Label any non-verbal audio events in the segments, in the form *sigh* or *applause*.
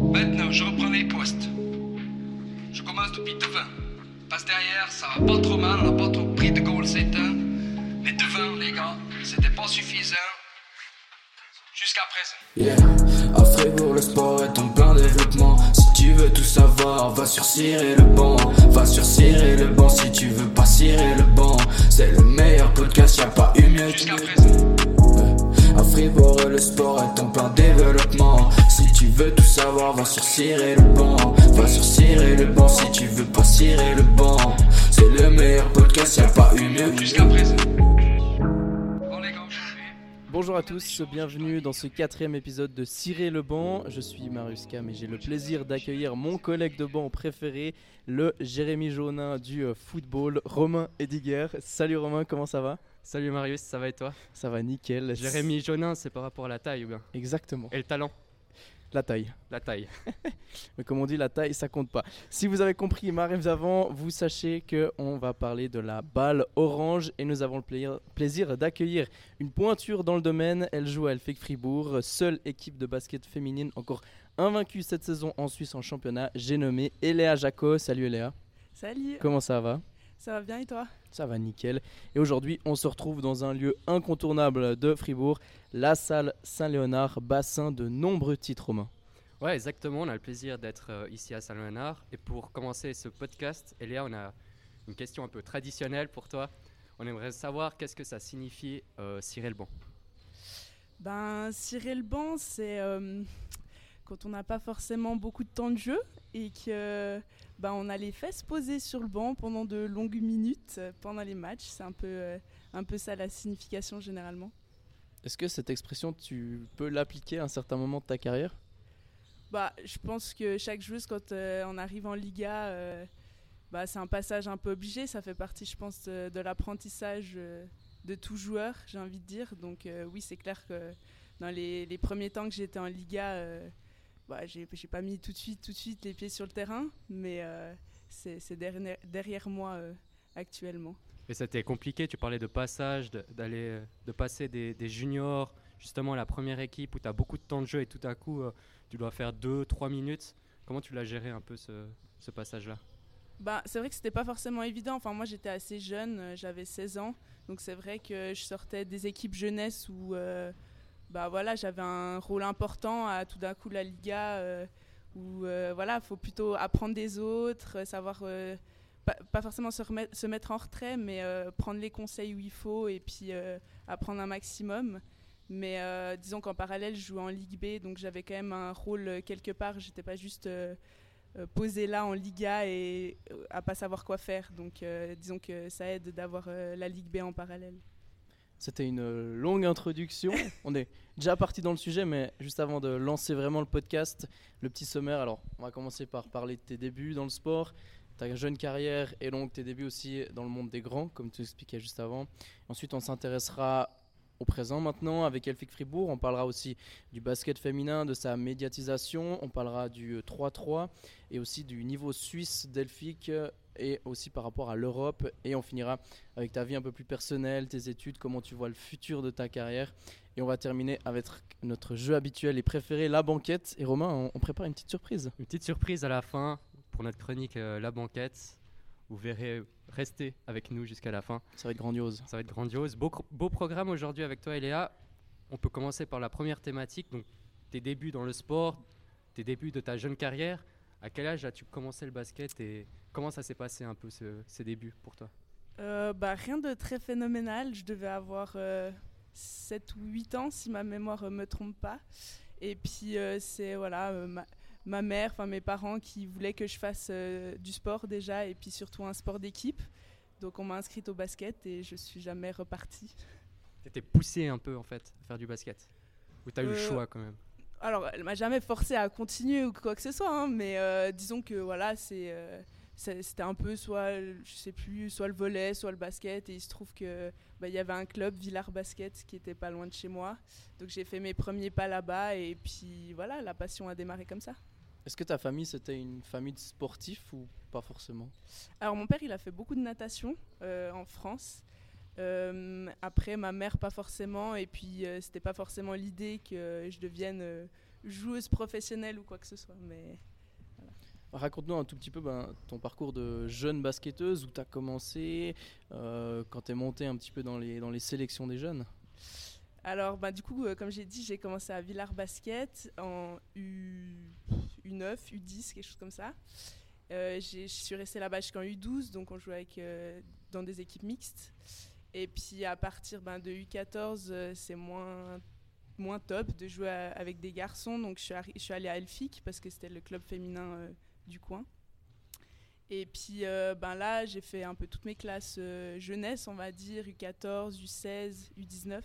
Maintenant, je reprends les postes. Je commence depuis devant. Passe derrière, ça va pas trop mal, on n'a pas trop pris de goal c'est un. Mais devant, les gars, c'était pas suffisant. Jusqu'à présent. Yeah, à Fribourg, le sport est en plein développement. Si tu veux tout savoir, va sur Cirer le banc. Va sur Cirer le banc si tu veux pas cirer le banc. C'est le meilleur podcast, y a pas eu mieux. Jusqu'à présent. À Fribourg, le sport est en plein développement. Si tu veux tout savoir, va sur Cirer le banc. Va sur Cirer le banc si tu veux pas cirer le banc. C'est le meilleur podcast, y a pas eu mieux. Jusqu'à présent. Bon, les gars, aujourd'hui. Bonjour à tous, bienvenue dans ce quatrième épisode de Cirer le banc. Je suis Marius Cam et j'ai le plaisir d'accueillir mon collègue de banc préféré, le Jérémy Jaunin du euh, football, Romain Ediger. Salut Romain, comment ça va? Salut Marius, ça va et toi? Ça va nickel. Jérémy Jaunin, c'est par rapport à la taille ou bien? Exactement, Et le talent? La taille. La taille. *laughs* Mais comme on dit, la taille, ça compte pas. Si vous avez compris ma rêve avant, vous sachez que on va parler de la balle orange et nous avons le plaisir, plaisir d'accueillir une pointure dans le domaine. Elle joue à Elfec Fribourg, seule équipe de basket féminine encore invaincue cette saison en Suisse en championnat. J'ai nommé Eléa Jaco. Salut Eléa, Salut, comment ça va? Ça va bien et toi? Ça va nickel. Et aujourd'hui, on se retrouve dans un lieu incontournable de Fribourg, la salle Saint-Léonard, bassin de nombreux titres romains. Ouais, exactement. On a le plaisir d'être euh, ici à Saint-Léonard. Et pour commencer ce podcast, Eléa, on a une question un peu traditionnelle pour toi. On aimerait savoir qu'est-ce que ça signifie euh, cirer le banc? Ben, cirer le banc, c'est euh, quand on n'a pas forcément beaucoup de temps de jeu et que ben, on a les fesses posées sur le banc pendant de longues minutes pendant les matchs. C'est un peu, euh, un peu ça la signification généralement. Est-ce que cette expression, tu peux l'appliquer à un certain moment de ta carrière? Bah, je pense que chaque joueuse, quand euh, on arrive en Liga, euh, bah, c'est un passage un peu obligé. Ça fait partie, je pense, de, de l'apprentissage euh, de tout joueur, j'ai envie de dire. Donc oui, c'est clair que dans les, les premiers temps que j'étais en Liga, bah, j'ai pas mis tout de suite, tout de suite les pieds sur le terrain, mais euh, c'est derrière, derrière moi euh, actuellement. Et c'était compliqué, tu parlais de passage, de- d'aller, euh, de passer des, des juniors, justement à la première équipe où tu as beaucoup de temps de jeu et tout à coup euh, tu dois faire 2-3 minutes. Comment tu l'as géré un peu ce, ce passage-là? Bah, c'est vrai que c'était pas forcément évident. Enfin, moi, j'étais assez jeune, j'avais 16 ans. Donc, c'est vrai que je sortais des équipes jeunesse où bah, voilà, j'avais un rôle important à tout d'un coup la Liga euh, où euh, voilà, faut plutôt apprendre des autres, euh, savoir euh, pas, forcément se, remettre- se mettre en retrait, mais euh, prendre les conseils où il faut et puis apprendre un maximum. Mais disons qu'en parallèle, je jouais en Ligue B, donc j'avais quand même un rôle quelque part. J'étais pas juste euh, euh, posé là en Liga et à pas savoir quoi faire. Donc disons que ça aide d'avoir la Ligue B en parallèle. C'était une euh, longue introduction. *laughs* On est déjà parti dans le sujet, mais juste avant de lancer vraiment le podcast, le petit sommaire. Alors, on va commencer par parler de tes débuts dans le sport, ta jeune carrière et donc tes débuts aussi dans le monde des grands, comme tu expliquais juste avant. Ensuite, on s'intéressera au présent maintenant avec Elfic Fribourg. On parlera aussi du basket féminin, de sa médiatisation. On parlera du euh, 3-3 et aussi du niveau suisse d'Elfic euh, et aussi par rapport à l'Europe. Et on finira avec ta vie un peu plus personnelle, tes études, comment tu vois le futur de ta carrière. Et on va terminer avec notre jeu habituel et préféré, la banquette. Et Romain, on, on prépare une petite surprise. Une petite surprise à la fin pour notre chronique euh, La Banquette. Vous verrez, restez avec nous jusqu'à la fin. Ça va être grandiose. Ça va être grandiose. Beau, beau programme aujourd'hui avec toi, Eléa. On peut commencer par la première thématique, donc tes débuts dans le sport, tes débuts de ta jeune carrière. À quel âge as-tu commencé le basket et comment ça s'est passé un peu ce- ces débuts pour toi? Euh, bah, rien de très phénoménal. Je devais avoir euh, 7 ou 8 ans si ma mémoire ne me trompe pas. Et puis euh, c'est voilà euh, ma, ma mère, enfin mes parents qui voulaient que je fasse euh, du sport déjà et puis surtout un sport d'équipe. Donc on m'a inscrite au basket et je suis jamais repartie. T'étais poussé un peu en fait à faire du basket? Ou t'as eu le Euh, choix quand même? Alors, elle m'a jamais forcé à continuer ou quoi que ce soit, hein, mais euh, disons que voilà, euh, c'est- c'était un peu soit, je sais plus, soit le volet, soit le basket, et il se trouve que bah, il y avait un club Villars Basket qui était pas loin de chez moi, donc j'ai fait mes premiers pas là-bas, et puis voilà, la passion a démarré comme ça. Est-ce que ta famille, c'était une famille de sportifs ou pas forcément? Alors mon père, il a fait beaucoup de natation euh, en France. Euh, après, ma mère, pas forcément. Et puis, euh, c'était pas forcément l'idée que je devienne euh, joueuse professionnelle ou quoi que ce soit. Mais Raconte-nous un tout petit peu ben, ton parcours de jeune basketteuse, où tu as commencé, euh, quand tu es montée un petit peu dans les, dans les sélections des jeunes. Alors, bah, du coup, euh, comme j'ai dit, j'ai commencé à Villars Basket en U... 9 U10, quelque chose comme ça. Euh, je suis restée là-bas jusqu'en U12, donc on jouait avec, euh, dans des équipes mixtes. Et puis à partir ben, de U14, c'est moins, moins top de jouer avec des garçons. Donc je suis, je suis allée à Elfic parce que c'était le club féminin du coin. Et puis ben là, j'ai fait un peu toutes mes classes jeunesse, on va dire, U14, U16, U19.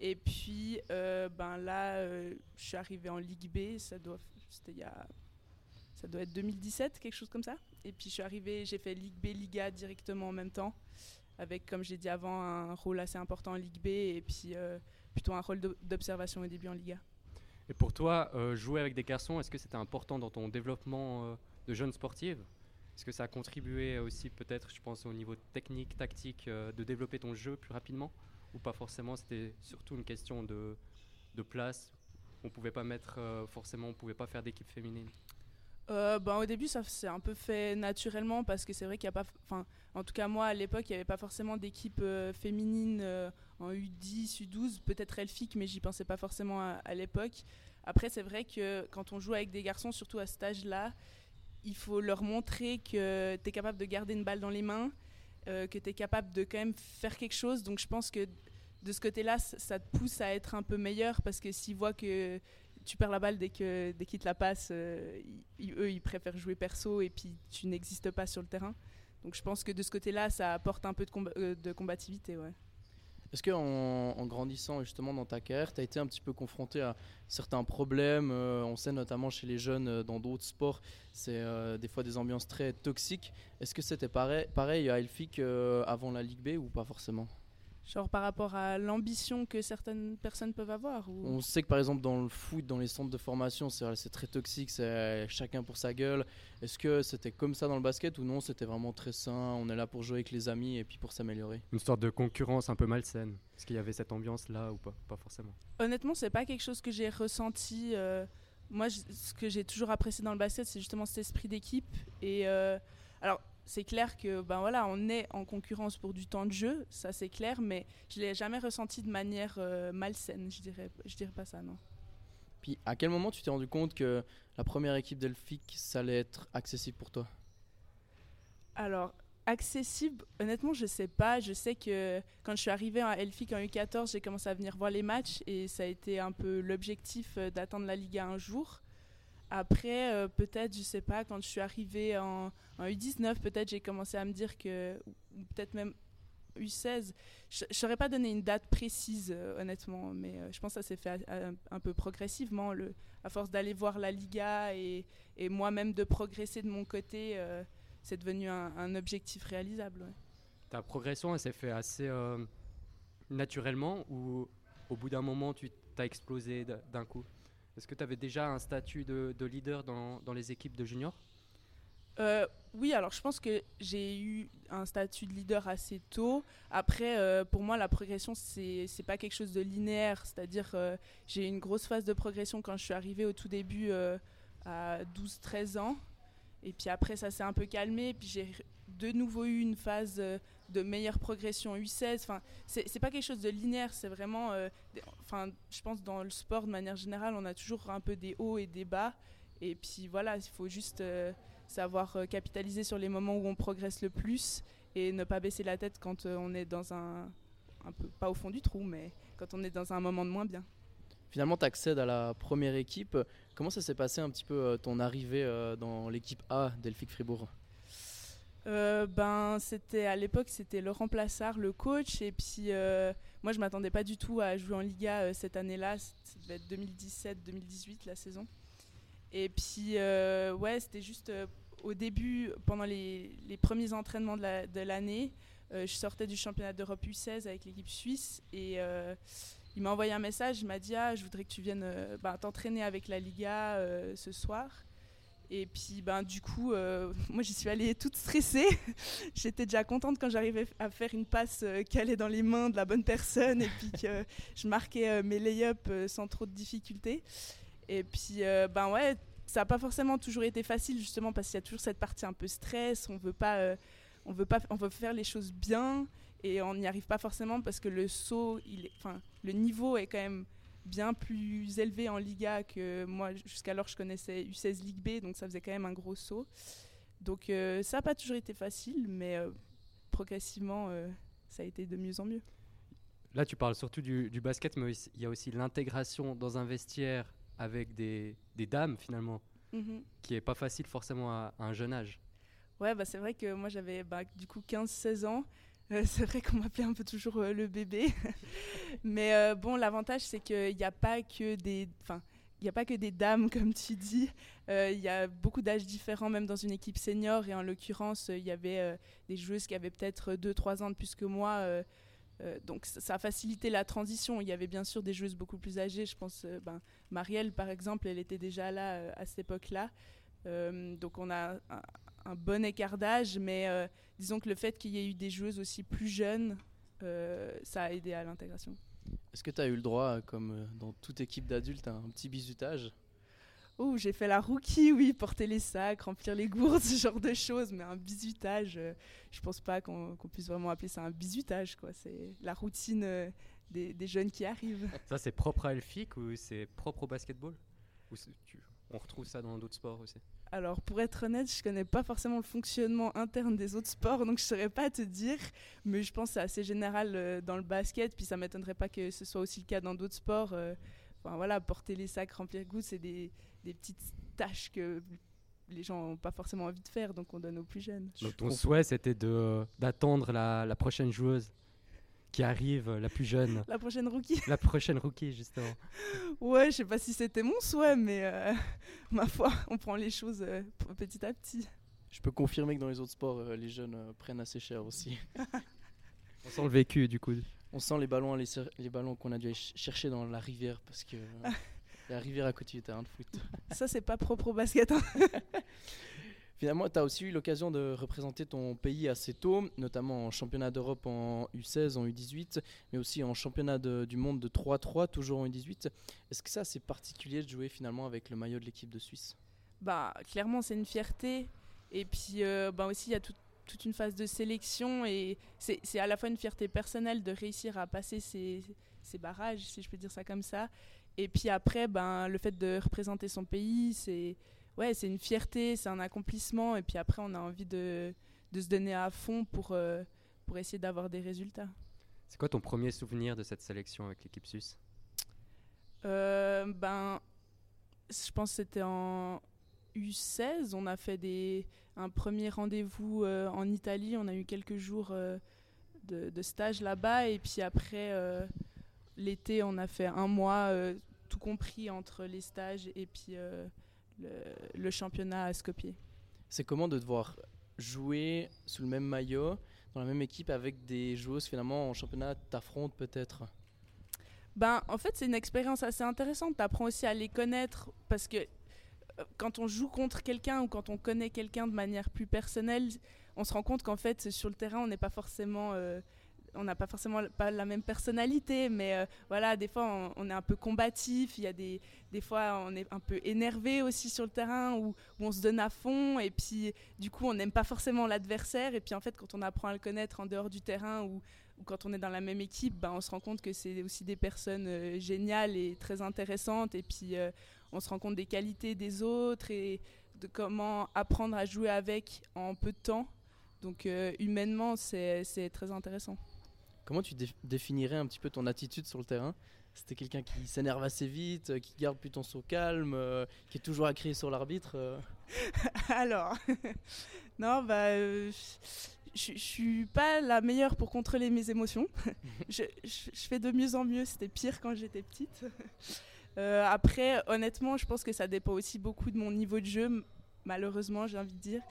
Et puis, euh, ben là, euh, je suis arrivée en Ligue B, ça doit, il y a, ça doit être 2017, quelque chose comme ça. Et puis, je suis arrivée, j'ai fait Ligue B, Liga directement en même temps, avec, comme j'ai dit avant, un rôle assez important en Ligue B et puis euh, plutôt un rôle d'observation au début en Liga. Et pour toi, jouer avec des garçons, est-ce que c'était important dans ton développement de jeune sportive? Est-ce que ça a contribué aussi, peut-être, je pense, au niveau technique, tactique, de développer ton jeu plus rapidement? Ou pas forcément C'était surtout une question de, de place? On pouvait pas mettre euh, forcément, on pouvait pas faire d'équipe féminine? Euh, ben, au début, ça s'est un peu fait naturellement parce que c'est vrai qu'il n'y a pas. Enfin, en tout cas, moi, à l'époque, il n'y avait pas forcément d'équipe euh, féminine en U10, U12, peut-être Elfic, mais j'y pensais pas forcément à, à l'époque. Après, c'est vrai que quand on joue avec des garçons, surtout à cet âge-là, il faut leur montrer que tu es capable de garder une balle dans les mains, euh, que tu es capable de quand même faire quelque chose. Donc je pense que de ce côté-là, ça te pousse à être un peu meilleur parce que s'ils voient que tu perds la balle dès que dès qu'ils te la passent, euh, eux ils préfèrent jouer perso et puis tu n'existes pas sur le terrain. Donc je pense que de ce côté-là, ça apporte un peu de, euh, de combativité. Ouais. Est-ce qu'en en grandissant justement dans ta carrière, tu as été un petit peu confronté à certains problèmes euh, On sait notamment chez les jeunes euh, dans d'autres sports, c'est euh, des fois des ambiances très toxiques. Est-ce que c'était pareil, pareil à Elfic avant la Ligue B ou pas forcément? Genre par rapport à l'ambition que certaines personnes peuvent avoir On sait que par exemple dans le foot, dans les centres de formation, c'est très toxique, c'est chacun pour sa gueule. Est-ce que c'était comme ça dans le basket ou non C'était vraiment très sain, on est là pour jouer avec les amis et puis pour s'améliorer? Une sorte de concurrence un peu malsaine. Est-ce qu'il y avait cette ambiance là ou pas? Pas forcément. Honnêtement, c'est pas quelque chose que j'ai ressenti. Euh, moi, ce que j'ai toujours apprécié dans le basket, c'est justement cet esprit d'équipe. Et euh, c'est clair que ben voilà, on est en concurrence pour du temps de jeu, ça c'est clair, mais je l'ai jamais ressenti de manière euh, malsaine, je dirais, je dirais pas ça, non. Puis à quel moment tu t'es rendu compte que la première équipe d'Elfic, ça allait être accessible pour toi? Alors, accessible, honnêtement, je sais pas. Je sais que quand je suis arrivée à Elfic en U14, j'ai commencé à venir voir les matchs et ça a été un peu l'objectif euh, d'attendre la Liga un jour. Après, euh, peut-être, je sais pas, quand je suis arrivée en, U19, peut-être j'ai commencé à me dire que, peut-être même U16, je ne saurais pas donner une date précise, euh, honnêtement, mais euh, je pense que ça s'est fait un peu progressivement, à force d'aller voir la Liga et, moi-même de progresser de mon côté, c'est devenu un, objectif réalisable. Ta progression, elle s'est fait assez naturellement ou au bout d'un moment, tu t'as explosé d'un coup? Est-ce que tu avais déjà un statut de, leader dans, les équipes de juniors? Euh, oui, alors je pense que j'ai eu un statut de leader assez tôt. Après, euh, pour moi, la progression, c'est n'est pas quelque chose de linéaire. C'est-à-dire, euh, j'ai eu une grosse phase de progression quand je suis arrivée au tout début à 12-13 ans. Et puis après, ça s'est un peu calmé. Puis j'ai de nouveau eu une phase de meilleure progression U16. Enfin, c'est pas quelque chose de linéaire, c'est vraiment. Euh, enfin, je pense dans le sport de manière générale, on a toujours un peu des hauts et des bas. Et puis voilà, il faut juste euh, savoir euh, capitaliser sur les moments où on progresse le plus et ne pas baisser la tête quand on est dans un, un peu pas au fond du trou, mais quand on est dans un moment de moins bien. Finalement, tu accèdes à la première équipe. Comment ça s'est passé un petit peu ton arrivée dans l'équipe A d'Elfic Fribourg? Euh, ben, c'était à l'époque, c'était Laurent Plassard, le coach. Et puis, euh, moi, je m'attendais pas du tout à jouer en Liga euh, cette année-là. Ça devait être 2017-2018 la saison. Et puis, ouais, c'était juste au début, pendant les, premiers entraînements de l'année, je sortais du championnat d'Europe U16 avec l'équipe suisse et il m'a envoyé un message. Il m'a dit ah, je voudrais que tu viennes ben, t'entraîner avec la Liga ce soir. Et puis, ben, du coup, euh, *laughs* moi, j'y suis allée toute stressée. *laughs* J'étais déjà contente quand j'arrivais à faire une passe euh, qui allait dans les mains de la bonne personne et puis que *laughs* je marquais euh, mes lay-ups sans trop de difficultés. Et puis, euh, ben ouais, ça n'a pas forcément toujours été facile, justement, parce qu'il y a toujours cette partie un peu stress. On veut pas, euh, on veut pas, on veut faire les choses bien et on n'y arrive pas forcément parce que le saut, il enfin, le niveau est quand même bien plus élevé en Liga que moi. Jusqu'alors, je connaissais U16 Ligue B, donc ça faisait quand même un gros saut. Donc, euh, ça n'a pas toujours été facile, mais euh, progressivement, euh, ça a été de mieux en mieux. Là, tu parles surtout du, du basket, mais il y a aussi l'intégration dans un vestiaire avec des, des dames, finalement, Mhm. qui est pas facile forcément à, à un jeune âge. Ouais, bah, c'est vrai que moi j'avais bah, du coup 15-16 ans. Euh, *laughs* c'est vrai qu'on m'appelait un peu toujours euh, le bébé. *laughs* Mais euh, bon, l'avantage c'est qu'il n'y a pas que des. Enfin, il n'y a pas que des dames, *laughs* comme tu dis. Il y a beaucoup d'âges différents, même dans une équipe senior. Et en l'occurrence, il y avait des joueuses qui avaient peut-être 2-3 ans de plus que moi. donc ça a facilité la transition. Il y avait bien sûr des joueuses beaucoup plus âgées. Je pense, ben, Marielle par exemple, elle était déjà là à cette époque-là. Donc on a un bon écart d'âge, mais euh, disons que le fait qu'il y ait eu des joueuses aussi plus jeunes, euh, ça a aidé à l'intégration. Est-ce que tu as eu le droit, euh, comme dans toute équipe d'adultes, à un petit bisutage Oh, j'ai fait la rookie, oui, porter les sacs, remplir les gourdes, *laughs* ce genre de choses, mais un bisutage, euh, je pense pas qu'on puisse vraiment appeler ça un bisutage, quoi. C'est la routine euh, des, des jeunes qui arrivent. *laughs* Ça, c'est propre à Elfic ou c'est propre au basketball? Ou tu- on retrouve ça dans d'autres sports aussi? Alors, pour être honnête, je connais pas forcément le fonctionnement interne des autres sports, donc je saurais pas te dire. Mais je pense que c'est assez général euh, dans le basket, puis ça m'étonnerait pas que ce soit aussi le cas dans d'autres sports. euh. Enfin voilà, porter les sacs, remplir gouttes, c'est des, des petites tâches que les gens n'ont pas forcément envie de faire, donc on donne aux plus jeunes. Donc ton souhait, c'était de- d'attendre la, la prochaine joueuse? Qui arrive, euh, la plus jeune. La prochaine rookie La prochaine rookie, justement. Ouais, je sais pas si c'était mon souhait, mais euh, *laughs* ma foi, on prend les choses euh, petit à petit. Je peux confirmer que dans les autres sports, euh, les jeunes euh, prennent assez cher aussi. *laughs* On sent le vécu, du coup. On sent les ballons, les, les ballons qu'on a dû aller ch- chercher dans la rivière parce que euh, *laughs* la rivière à côté du terrain de foot. Ça, c'est pas propre au basket. hein. Finalement, tu as aussi eu l'occasion de représenter ton pays assez tôt, notamment en championnat d'Europe en U16, en U18, mais aussi en championnat du monde de 3-3, toujours en U18. Est-ce que ça, c'est particulier de jouer finalement avec le maillot de l'équipe de Suisse? Bah, clairement, c'est une fierté. Et puis, euh, bah, aussi, il y a tout- toute une phase de sélection. Et c'est c'est à la fois une fierté personnelle de réussir à passer ces, ces barrages, si je peux dire ça comme ça. Et puis après, ben, le fait de représenter son pays, c'est ouais, c'est une fierté, c'est un accomplissement. Et puis après, on a envie de, de se donner à fond pour, euh, pour essayer d'avoir des résultats. C'est quoi ton premier souvenir de cette sélection avec l'équipe suisse? Euh, ben, je pense que c'était en U16. On a fait des, un premier rendez-vous euh, en Italie. On a eu quelques jours euh, de, de stage là-bas. Et puis après, l'été, on a fait un mois, tout compris entre les stages et puis le, le championnat à Skopje. C'est comment de devoir jouer sous le même maillot, dans la même équipe, avec des joueuses finalement en championnat t'affrontent peut-être? Ben, en fait, c'est une expérience assez intéressante. Tu apprends aussi à les connaître parce que euh, quand on joue contre quelqu'un ou quand on connaît quelqu'un de manière plus personnelle, on se rend compte qu'en fait, sur le terrain, on n'est pas forcément. euh, on n'a pas forcément pas la même personnalité, mais euh, voilà, des fois on, est un peu combatif, il y a des, des fois on est un peu énervé aussi sur le terrain où, on se donne à fond et puis du coup on n'aime pas forcément l'adversaire et puis en fait quand on apprend à le connaître en dehors du terrain ou, quand on est dans la même équipe, ben, on se rend compte que c'est aussi des personnes euh, géniales et très intéressantes. Et puis, euh, on se rend compte des qualités des autres et de comment apprendre à jouer avec en peu de temps. Donc, humainement, c'est très intéressant. Comment tu dé- définirais un petit peu ton attitude sur le terrain? C'était quelqu'un qui s'énerve assez vite, euh, qui garde plutôt son calme, euh, qui est toujours à crier sur l'arbitre euh. *laughs* Alors, *laughs* non, bah, je suis pas la meilleure pour contrôler mes émotions. *laughs* je, je- je fais de mieux en mieux. C'était pire quand j'étais petite. Après, honnêtement, je pense que ça dépend aussi beaucoup de mon niveau de jeu. Malheureusement, j'ai envie de dire.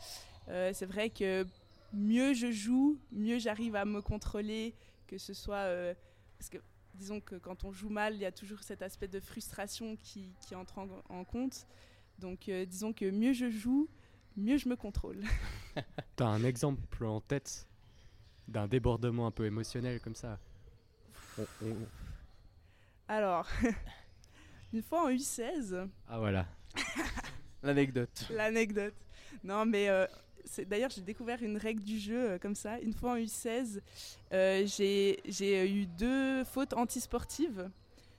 C'est vrai que mieux je joue, mieux j'arrive à me contrôler, que ce soit euh, parce que disons que quand on joue mal, il y a toujours cet aspect de frustration qui, qui entre en, en compte. Donc, euh, disons que mieux je joue, mieux je me contrôle. *laughs* T'as un exemple en tête d'un débordement un peu émotionnel comme ça? On- on- Alors, *laughs* Une fois en U16, Ah voilà. L'anecdote. l'anecdote. Non, mais euh, d'ailleurs, j'ai découvert une règle du jeu euh, comme ça. Une fois en U16, euh, j'ai j'ai eu deux fautes antisportives.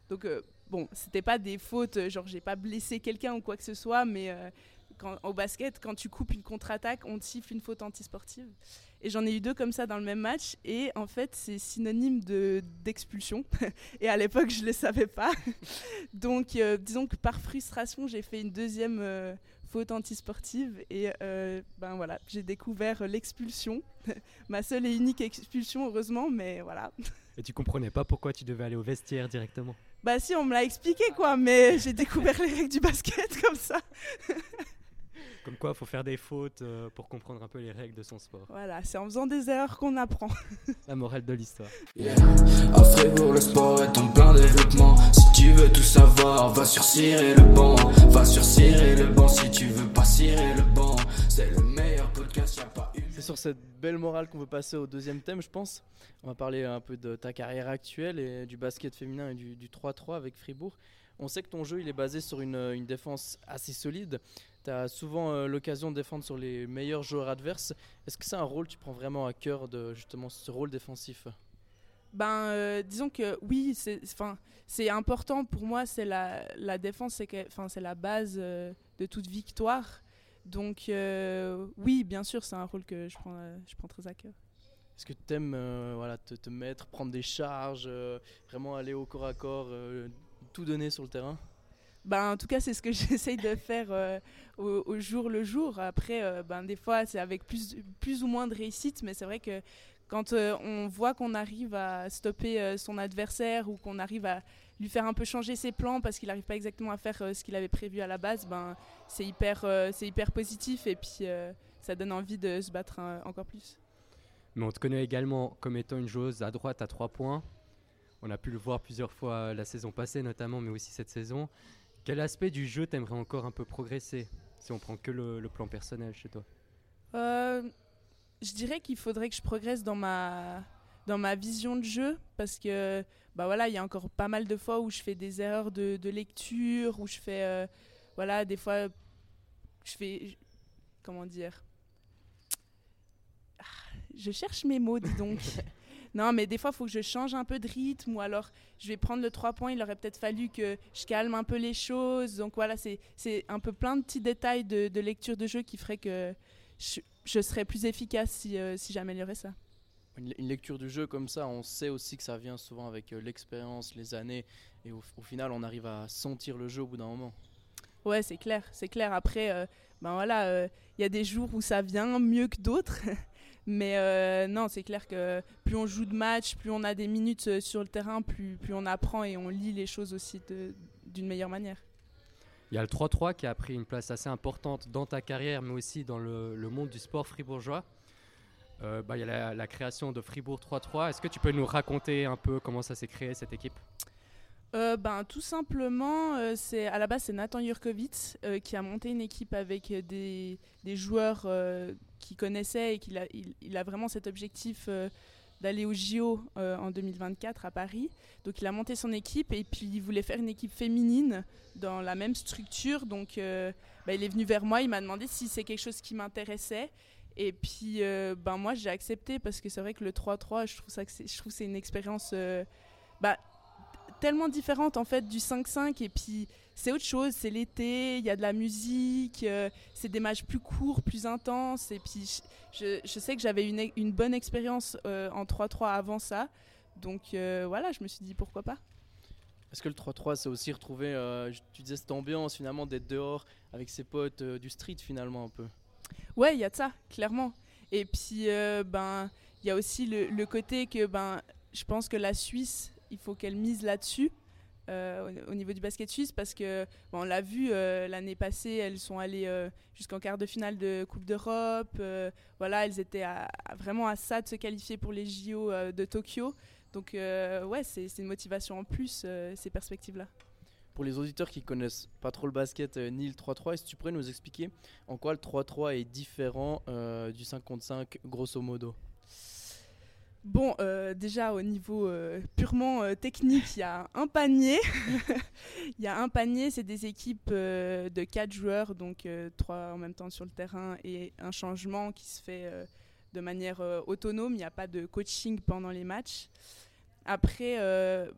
Donc, euh, bon, c'était pas des fautes, euh, genre j'ai pas blessé quelqu'un ou quoi que ce soit, mais euh, quand, au basket, quand tu coupes une contre-attaque, on te siffle une faute antisportive. Et j'en ai eu deux comme ça dans le même match. Et en fait, c'est synonyme de- d'expulsion. *laughs* et à l'époque, je ne le savais pas. *laughs* Donc, euh, disons que par frustration, j'ai fait une deuxième euh, faute antisportive. Et euh, ben voilà, j'ai découvert l'expulsion. *laughs* Ma seule et unique expulsion, heureusement, mais voilà. *laughs* Et tu comprenais pas pourquoi tu devais aller au vestiaire directement? Bah si, on me l'a expliqué quoi, mais j'ai découvert les règles du basket *laughs* comme ça. Comme quoi, faut faire des fautes euh, pour comprendre un peu les règles de son sport. Voilà, c'est en faisant des erreurs qu'on apprend. *laughs* La morale de l'histoire. Yeah. À Fribourg, le sport est en plein développement. Si tu veux tout savoir, va sur Cirer le banc. Va sur Cirer le banc si tu veux pas cirer le banc. C'est le meilleur podcast, y a pas eu. C'est sur cette belle morale qu'on veut passer au deuxième thème, je pense. On va parler un peu de ta carrière actuelle et du basket féminin et du, du 3-3 avec Fribourg. On sait que ton jeu il est basé sur une, une défense assez solide. Tu as souvent euh, l'occasion de défendre sur les meilleurs joueurs adverses. Est-ce que c'est un rôle que tu prends vraiment à cœur de justement ce rôle défensif? Ben, euh, disons que oui, c'est important pour moi. C'est la, la défense, c'est la base euh, de toute victoire. Donc euh, oui, bien sûr, c'est un rôle que je prends, je prends très à cœur. Est-ce que tu aimes voilà, te, te mettre, prendre des charges, vraiment aller au corps à corps, tout donner sur le terrain? Ben, en tout cas, c'est ce que *laughs* j'essaye de faire euh, au, jour le jour. Après, euh, ben, des fois, c'est avec plus, plus ou moins de réussite, mais c'est vrai que quand euh, on voit qu'on arrive à stopper son adversaire ou qu'on arrive à lui faire un peu changer ses plans parce qu'il n'arrive pas exactement à faire ce qu'il avait prévu à la base, ben, c'est hyper, c'est hyper positif et puis ça donne envie de se battre euh, encore plus. Mais on te connaît également comme étant une joueuse à droite à 3 points. On a pu le voir plusieurs fois la saison passée notamment, mais aussi cette saison. Quel aspect du jeu t'aimerais encore un peu progresser si on prend que le, le plan personnel chez toi? Euh, je dirais qu'il faudrait que je progresse dans ma, dans ma vision de jeu parce que bah voilà, il y a encore pas mal de fois où je fais des erreurs de, de lecture, où je fais euh, voilà, des fois je fais comment dire? Ah, Je cherche mes mots, dis donc. *laughs* non, mais des fois, il faut que je change un peu de rythme ou alors je vais prendre le 3 points. Il aurait peut-être fallu que je calme un peu les choses. Donc voilà, c'est c'est un peu plein de petits détails de, de lecture de jeu qui feraient que je, je serais plus efficace si, euh, si j'améliorais ça. une, une lecture du jeu comme ça, on sait aussi que ça vient souvent avec euh, l'expérience, les années, et au, au final, on arrive à sentir le jeu au bout d'un moment. Ouais, c'est clair, c'est clair. Après, euh, ben voilà, euh, il y a des jours où ça vient mieux que d'autres. *laughs* Mais euh, non, c'est clair que plus on joue de match, plus on a des minutes euh, sur le terrain, plus, plus on apprend et on lit les choses aussi d'une meilleure manière. Il y a le 3-3 qui a pris une place assez importante dans ta carrière, mais aussi dans le, monde du sport fribourgeois. Euh, bah, il y a la création de Fribourg 3-3. Est-ce que tu peux nous raconter un peu comment ça s'est créé cette équipe? Euh, ben, tout simplement, euh, c'est à la base c'est Nathan Jurkovic euh, qui a monté une équipe avec des, des joueurs qu'il connaissait et qu'il a, il, a vraiment cet objectif d'aller au JO en 2024 à Paris. Donc il a monté son équipe et puis il voulait faire une équipe féminine dans la même structure. Donc ben, il est venu vers moi, il m'a demandé si c'est quelque chose qui m'intéressait. Et puis ben moi j'ai accepté parce que c'est vrai que le 3-3, je trouve ça que je trouve c'est une expérience bah, tellement différente en fait du 5-5 et puis c'est autre chose, c'est l'été, il y a de la musique, euh, c'est des matchs plus courts, plus intenses et puis je, je sais que j'avais une, une bonne expérience euh, en 3-3 avant ça. Donc euh, voilà, je me suis dit pourquoi pas. Est-ce que le 3-3, c'est aussi retrouver, tu disais, cette ambiance finalement d'être dehors avec ses potes du street finalement un peu? Ouais, il y a de ça, clairement. Et puis, ben, il y a aussi le, le côté que, ben, je pense que la Suisse, il faut qu'elle mise là-dessus. euh, au, au niveau du basket suisse parce que on l'a vu euh, l'année passée elles sont allées euh, jusqu'en quart de finale de Coupe d'Europe voilà elles étaient vraiment à ça de se qualifier pour les JO de Tokyo donc ouais c'est une motivation en plus ces perspectives là Pour les auditeurs qui connaissent pas trop le basket ni le 3-3, est-ce que tu pourrais nous expliquer en quoi le 3-3 est différent du 5 contre 5 grosso modo? Bon, euh, déjà au niveau euh, purement euh, technique, il y a un panier. *laughs* Il y a un panier, c'est des équipes de quatre joueurs, donc trois en même temps sur le terrain et un changement qui se fait de manière autonome. Il n'y a pas de coaching pendant les matchs. Après,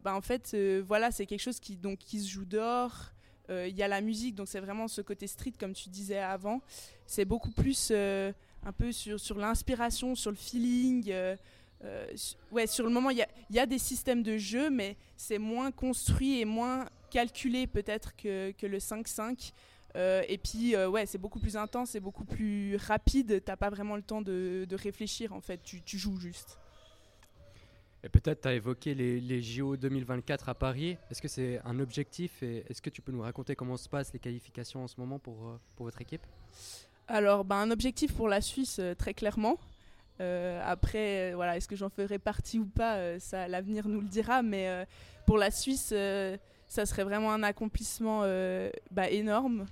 bah, en fait, voilà, c'est quelque chose qui, donc, qui se joue dehors. Il y a la musique, donc c'est vraiment ce côté street, comme tu disais avant. C'est beaucoup plus un peu sur, sur l'inspiration, sur le feeling. Euh, ouais, sur le moment, il y, a, des systèmes de jeu, mais c'est moins construit et moins calculé peut-être que, que, le 5-5. Euh, et puis, euh, ouais, c'est beaucoup plus intense, c'est beaucoup plus rapide. T'as pas vraiment le temps de, de réfléchir, en fait. Tu, tu joues juste. Et peut-être tu as évoqué les, les, JO 2024 à Paris. Est-ce que c'est un objectif et est-ce que tu peux nous raconter comment se passent les qualifications en ce moment pour, pour votre équipe? Alors, ben, un objectif pour la Suisse, très clairement. Euh, après, euh, voilà, est-ce que j'en ferai partie ou pas euh, Ça, l'avenir nous le dira. Mais pour la Suisse, ça serait vraiment un accomplissement bah, énorme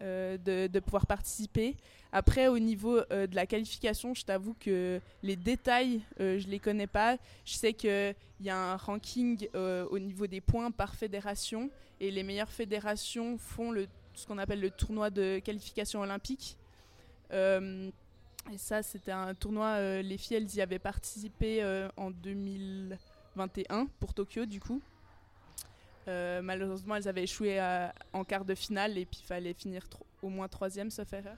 de, pouvoir participer. Après, au niveau de la qualification, je t'avoue que les détails, je les connais pas. Je sais qu'il y a un ranking au niveau des points par fédération et les meilleures fédérations font ce qu'on appelle le tournoi de qualification olympique. Et ça, c'était un tournoi, euh, les filles, elles y avaient participé euh, en 2021 pour Tokyo, du coup. Euh, malheureusement, elles avaient échoué en quart de finale et puis il fallait finir au moins troisième, sauf erreur.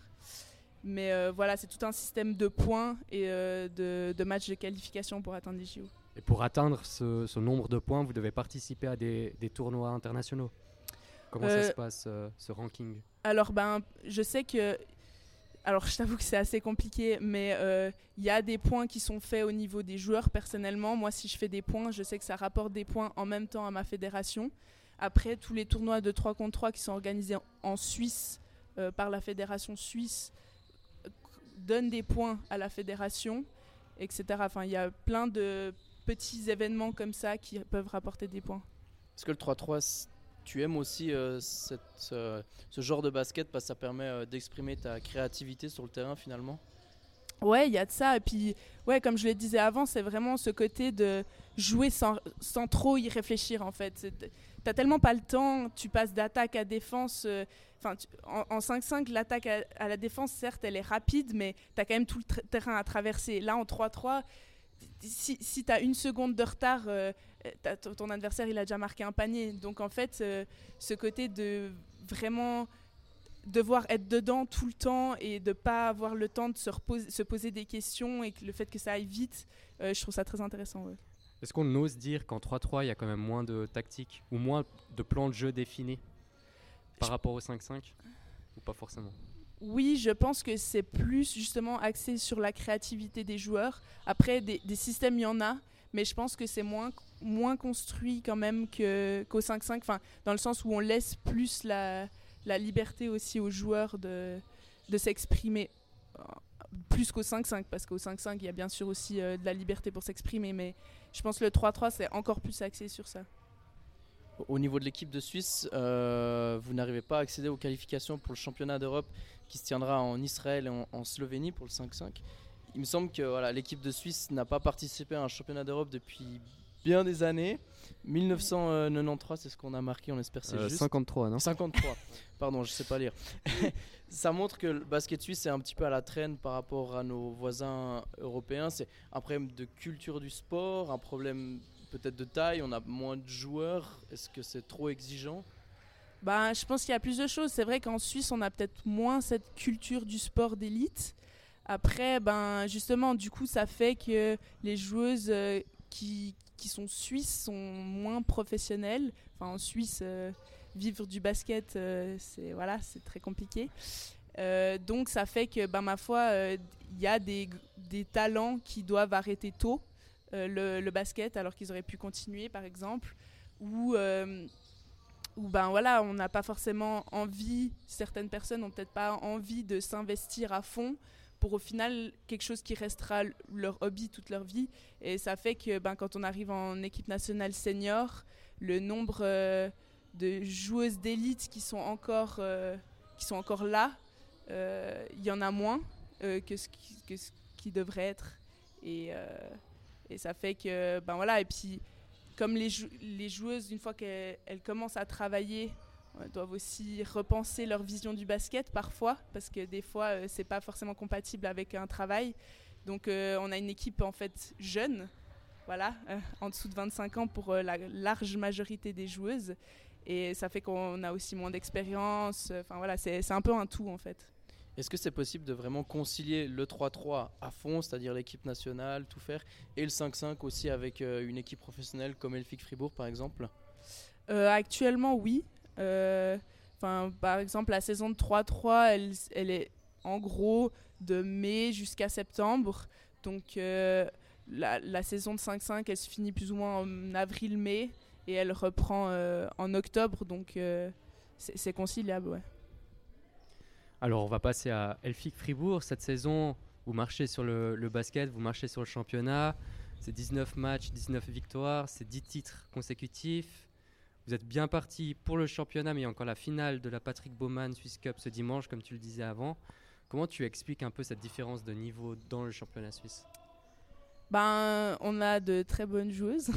Mais voilà, c'est tout un système de points et de, de, matchs de qualification pour atteindre les JO. Et pour atteindre ce, nombre de points, vous devez participer à des, des tournois internationaux. Comment ça se passe, ce ranking? Alors, ben, je sais que alors je t'avoue que c'est assez compliqué, mais il euh, y a des points qui sont faits au niveau des joueurs personnellement. Moi, si je fais des points, je sais que ça rapporte des points en même temps à ma fédération. Après, tous les tournois de 3 contre 3 qui sont organisés en Suisse euh, par la fédération suisse donnent des points à la fédération, etc. Enfin, il y a plein de petits événements comme ça qui peuvent rapporter des points. Est-ce que le 3-3 tu aimes aussi euh, cette, ce genre de basket parce que ça permet euh, d'exprimer ta créativité sur le terrain finalement? Ouais, il y a de ça. Et puis, ouais, comme je le disais avant, c'est vraiment ce côté de jouer sans, sans trop y réfléchir en fait. T'as tellement pas le temps, tu passes d'attaque à défense. Euh, en 5-5, l'attaque à, la défense, certes, elle est rapide, mais tu as quand même tout le terrain à traverser. Là, en 3-3, si, si tu as une seconde de retard, euh, ton adversaire il a déjà marqué un panier. Donc en fait, euh, ce côté de vraiment devoir être dedans tout le temps et de pas avoir le temps de se, reposer, se poser des questions et que le fait que ça aille vite, euh, je trouve ça très intéressant. Est-ce qu'on ose dire qu'en 3-3, il y a quand même moins de tactique ou moins de plans de jeu définis par rapport au 5-5 Ou pas forcément? Oui, je pense que c'est plus justement axé sur la créativité des joueurs. Après, des, des systèmes, il y en a, mais je pense que c'est moins, moins construit quand même qu'au 5-5, enfin, dans le sens où on laisse plus la, liberté aussi aux joueurs de, de s'exprimer euh, plus qu'au 5-5, parce qu'au 5-5, il y a bien sûr aussi euh, de la liberté pour s'exprimer, mais je pense que le 3-3, c'est encore plus axé sur ça. Au niveau de l'équipe de Suisse, euh, vous n'arrivez pas à accéder aux qualifications pour le championnat d'Europe qui se tiendra en Israël et en Slovénie pour le 5-5 il me semble que voilà, l'équipe de Suisse n'a pas participé à un championnat d'Europe depuis bien des années. 1993, c'est ce qu'on a marqué, on espère c'est euh, juste. 53, non 53, *laughs* pardon, je sais pas lire. ça montre que le basket suisse est un petit peu à la traîne par rapport à nos voisins européens. C'est un problème de culture du sport, un problème peut-être de taille, on a moins de joueurs. Est-ce que c'est trop exigeant? Bah, je pense qu'il y a plus de choses. C'est vrai qu'en Suisse, on a peut-être moins cette culture du sport d'élite. Après, ben, justement, du coup, ça fait que les joueuses euh, qui, qui, sont suisses sont moins professionnelles. Enfin, en Suisse, euh, vivre du basket, euh, c'est voilà, très compliqué. donc, ça fait que, ben, ma foi, il y a des, des, talents qui doivent arrêter tôt le, basket alors qu'ils auraient pu continuer, par exemple. Ou ou ben voilà, on n'a pas forcément envie, certaines personnes n'ont peut-être pas envie de s'investir à fond pour au final quelque chose qui restera leur hobby toute leur vie. Et ça fait que ben, quand on arrive en équipe nationale senior, le nombre euh, de joueuses d'élite qui sont encore, euh, qui sont encore là, euh, il y en a moins que ce, qui, que, ce qui devrait être. Et, Et ça fait que, ben voilà, et puis comme les, les joueuses, une fois qu'elles commencent à travailler, doivent aussi repenser leur vision du basket parfois, parce que des fois, euh, c'est pas forcément compatible avec un travail. Donc, euh, on a une équipe en fait jeune, voilà, euh, en dessous de 25 ans pour la large majorité des joueuses. Et ça fait qu'on a aussi moins d'expérience. Enfin voilà, c'est un peu un tout en fait. Est-ce que c'est possible de vraiment concilier le 3-3 à fond, c'est-à-dire l'équipe nationale, tout faire, et le 5-5 aussi avec une équipe professionnelle comme Elfic Fribourg par exemple? Actuellement, oui. Euh, enfin, par exemple, la saison de 3-3, elle, elle, est en gros de mai jusqu'à septembre. Donc euh, la, la, saison de 5-5, elle se finit plus ou moins en avril-mai et elle reprend euh, en octobre. Donc c'est conciliable, ouais. Alors on va passer à Elfic Fribourg. Cette saison, vous marchez sur le, le basket, vous marchez sur le championnat. C'est 19 matchs, 19 victoires, c'est 10 titres consécutifs. Vous êtes bien parti pour le championnat, mais il y a encore la finale de la Patrick Bowman Swiss Cup ce dimanche, comme tu le disais avant. Comment tu expliques un peu cette différence de niveau dans le championnat suisse? Ben, on a de très bonnes joueuses.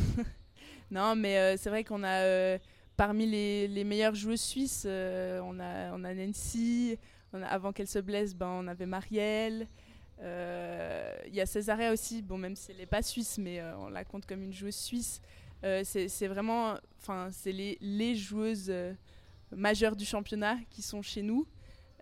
*laughs* non, mais euh, c'est vrai qu'on a euh, parmi les, meilleures joueuses suisses, euh, on, a, on a Nancy. avant qu'elle se blesse, ben, on avait Marielle. Il y a Césaria aussi, bon, même si elle n'est pas suisse, mais on la compte comme une joueuse suisse. Euh, c'est vraiment, enfin, c'est les, joueuses euh, majeures du championnat qui sont chez nous.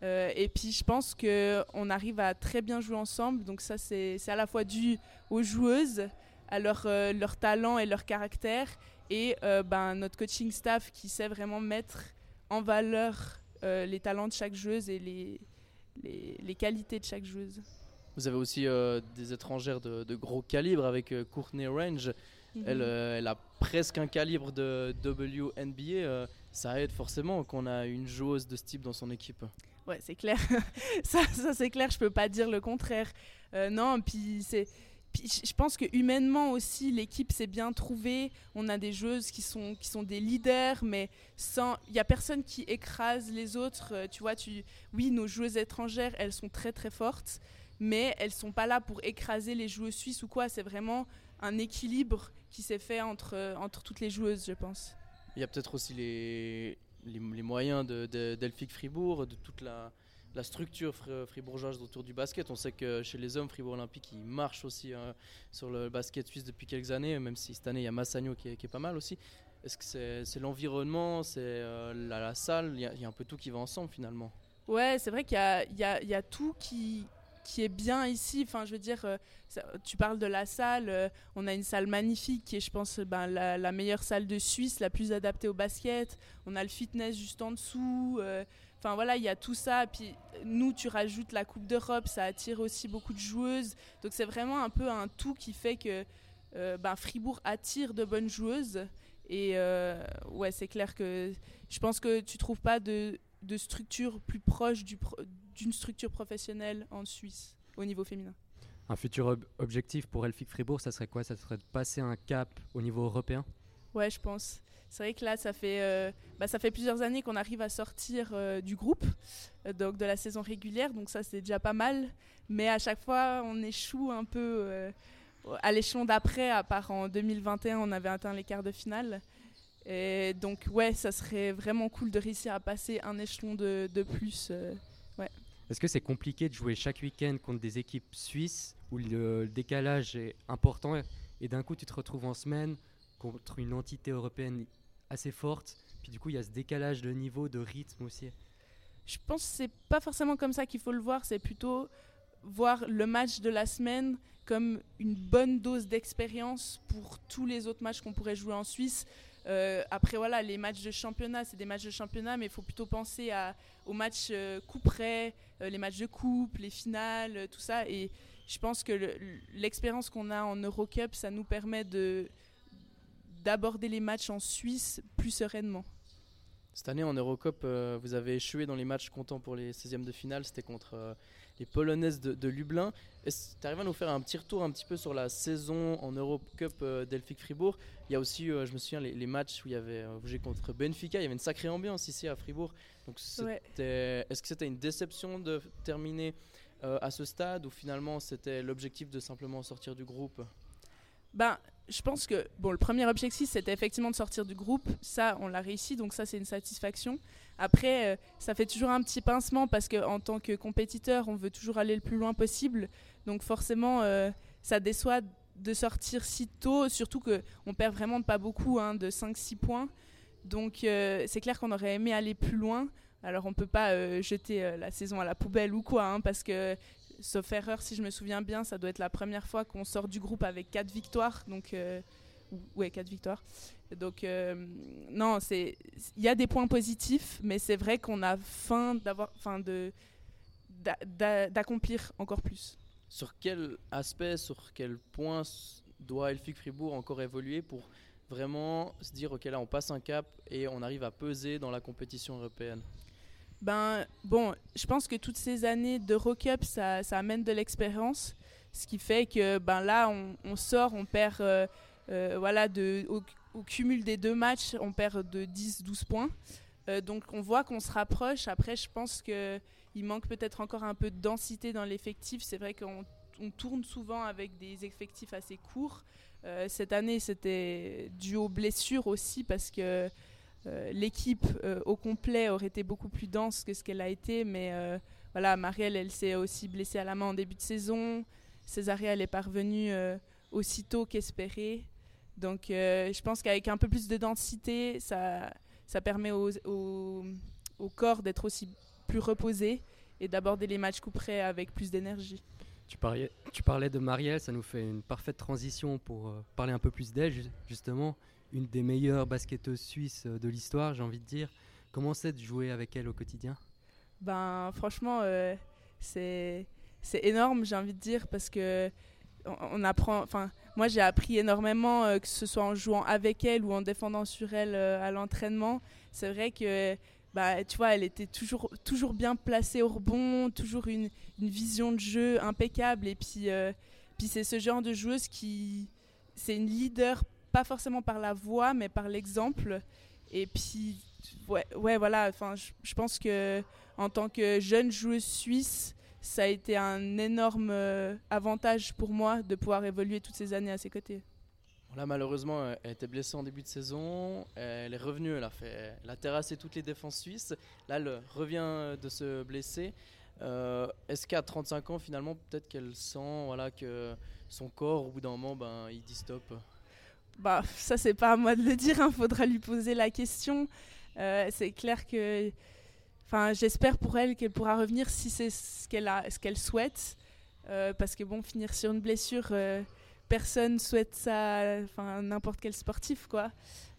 Euh, et puis je pense qu'on arrive à très bien jouer ensemble. Donc ça, c'est à la fois dû aux joueuses, à leur, leur talent et leur caractère, et ben, notre coaching staff qui sait vraiment mettre en valeur les talents de chaque joueuse et les, les, les, qualités de chaque joueuse. Vous avez aussi des étrangères de, de, gros calibre avec Courtney Range. Mhm. Euh, elle, a presque un calibre de WNBA. Euh, ça aide forcément qu'on a une joueuse de ce type dans son équipe. Ouais, c'est clair. *laughs* ça, ça c'est clair. Je peux pas dire le contraire. Euh, non, puis c'est. je pense que humainement aussi, l'équipe s'est bien trouvée. On a des joueuses qui sont, qui sont des leaders, mais sans, il y a personne qui écrase les autres. Tu vois, tu, oui, nos joueuses étrangères, elles sont très très fortes, mais elles sont pas là pour écraser les joueuses suisses ou quoi. C'est vraiment un équilibre qui s'est fait entre, entre toutes les joueuses, je pense. Il y a peut-être aussi les, les, moyens d'Elfic de, Fribourg, de toute la, la structure fribourgeoise autour du basket. On sait que chez les hommes, Fribourg Olympique, ils marchent aussi hein, sur le basket suisse depuis quelques années, même si cette année, il y a Massagno qui est, qui est pas mal aussi. Est-ce que c'est l'environnement, c'est euh, la, salle? Il y, a, il y, a un peu tout qui va ensemble finalement Ouais, c'est vrai qu'il y, y, y a, tout qui, qui est bien ici. Enfin, je veux dire, euh, tu parles de la salle. Euh, on a une salle magnifique qui est, je pense, ben, la, meilleure salle de Suisse, la plus adaptée au basket. On a le fitness juste en dessous. Euh, enfin voilà, il y a tout ça. Puis nous, tu rajoutes la Coupe d'Europe, ça attire aussi beaucoup de joueuses. Donc c'est vraiment un peu un tout qui fait que ben, Fribourg attire de bonnes joueuses. Et ouais, c'est clair que je pense que tu trouves pas de, de structure plus proche du, d'une structure professionnelle en Suisse au niveau féminin. Un futur objectif pour Elfic Fribourg, ça serait quoi? Ça serait de passer un cap au niveau européen? Ouais, je pense. C'est vrai que là, ça fait, euh, bah, ça fait plusieurs années qu'on arrive à sortir euh, du groupe, euh, donc de la saison régulière, donc ça c'est déjà pas mal. Mais à chaque fois, on échoue un peu à l'échelon d'après, à part en 2021, on avait atteint les quarts de finale. Et donc ouais, ça serait vraiment cool de réussir à passer un échelon de, de plus. Est-ce que c'est compliqué de jouer chaque week-end contre des équipes suisses où le décalage est important et d'un coup tu te retrouves en semaine contre une entité européenne assez forte, puis du coup il y a ce décalage de niveau, de rythme aussi? Je pense que c'est pas forcément comme ça qu'il faut le voir, c'est plutôt voir le match de la semaine comme une bonne dose d'expérience pour tous les autres matchs qu'on pourrait jouer en Suisse. Euh, après, voilà, les matchs de championnat, c'est des matchs de championnat, mais il faut plutôt penser aux matchs euh, coup près, euh, les matchs de coupe, les finales, tout ça. Et je pense que l'expérience qu'on a en Eurocup, ça nous permet d'aborder les matchs en Suisse plus sereinement. Cette année en Eurocup, vous avez échoué dans les matchs comptant pour les 16e de finale. C'était contre les Polonaises de, Lublin. Tu arrives à nous faire un petit retour un petit peu sur la saison en Europe Cup euh, d'Elphick Fribourg? Il y a aussi, euh, je me souviens, les, matchs où il y avait euh, contre Benfica. Il y avait une sacrée ambiance ici à Fribourg. Donc, est-ce que c'était une déception de terminer à ce stade ou finalement c'était l'objectif de simplement sortir du groupe? Ben, je pense que bon, le premier objectif, c'était effectivement de sortir du groupe. Ça, on l'a réussi, donc ça, c'est une satisfaction. Après, euh, ça fait toujours un petit pincement parce qu'en tant que compétiteur, on veut toujours aller le plus loin possible. Donc forcément, euh, ça déçoit de sortir si tôt, surtout qu'on perd vraiment pas beaucoup, hein, de 5-6 points. Donc euh, c'est clair qu'on aurait aimé aller plus loin. Alors on peut pas jeter la saison à la poubelle ou quoi, hein, parce que sauf erreur, si je me souviens bien, ça doit être la première fois qu'on sort du groupe avec 4 victoires. Donc, ouais, 4 victoires. Donc, euh, non, il y a des points positifs, mais c'est vrai qu'on a faim d'avoir, fin de, d'accomplir encore plus. Sur quel aspect, sur quel point doit Elfic Fribourg encore évoluer pour vraiment se dire, ok, là, on passe un cap et on arrive à peser dans la compétition européenne? Ben, bon, je pense que toutes ces années d'Eurocup, ça, ça amène de l'expérience. Ce qui fait que ben, là, on, sort, on perd, euh, euh, voilà, de, au, cumul des deux matchs, on perd de 10-12 points. Euh, donc on voit qu'on se rapproche. Après, je pense qu'il manque peut-être encore un peu de densité dans l'effectif. C'est vrai qu'on on tourne souvent avec des effectifs assez courts. cette année, c'était dû aux blessures aussi parce que euh, l'équipe euh, au complet aurait été beaucoup plus dense que ce qu'elle a été, mais euh, voilà, Marielle, elle s'est aussi blessée à la main en début de saison. Césaria, elle est parvenue aussitôt qu'espérée. Donc je pense qu'avec un peu plus de densité, ça, ça permet au, au, corps d'être aussi plus reposé et d'aborder les matchs coup près avec plus d'énergie. Tu parlais, tu parlais de Marielle, ça nous fait une parfaite transition pour parler un peu plus d'elle, justement une des meilleures basketteuses suisses euh, de l'histoire, j'ai envie de dire. Comment c'est de jouer avec elle au quotidien? Ben franchement, euh, c'est c'est énorme, j'ai envie de dire, parce que on, apprend. Enfin, moi j'ai appris énormément, euh, que ce soit en jouant avec elle ou en défendant sur elle à l'entraînement. C'est vrai que bah, tu vois, elle était toujours, toujours bien placée au rebond, toujours une, vision de jeu impeccable. Et puis, puis c'est ce genre de joueuse qui. C'est une leader pas forcément par la voix, mais par l'exemple. Et puis, ouais, ouais voilà, enfin, je pense que en tant que jeune joueuse suisse, ça a été un énorme euh, avantage pour moi de pouvoir évoluer toutes ces années à ses côtés. Là, malheureusement, elle était blessée en début de saison. Elle est revenue, elle a, fait, elle a terrassé toutes les défenses suisses. Là, elle revient de se blesser. Euh, est-ce qu'à 35 ans, finalement, peut-être qu'elle sent voilà, que son corps, au bout d'un moment, ben, il dit stop? Bah, ça, c'est pas à moi de le dire, il hein, faudra lui poser la question. Euh, c'est clair que. Enfin, j'espère pour elle qu'elle pourra revenir si c'est ce qu'elle a, ce qu'elle souhaite. Euh, parce que bon, finir sur une blessure, euh, personne souhaite ça. Enfin, n'importe quel sportif, quoi.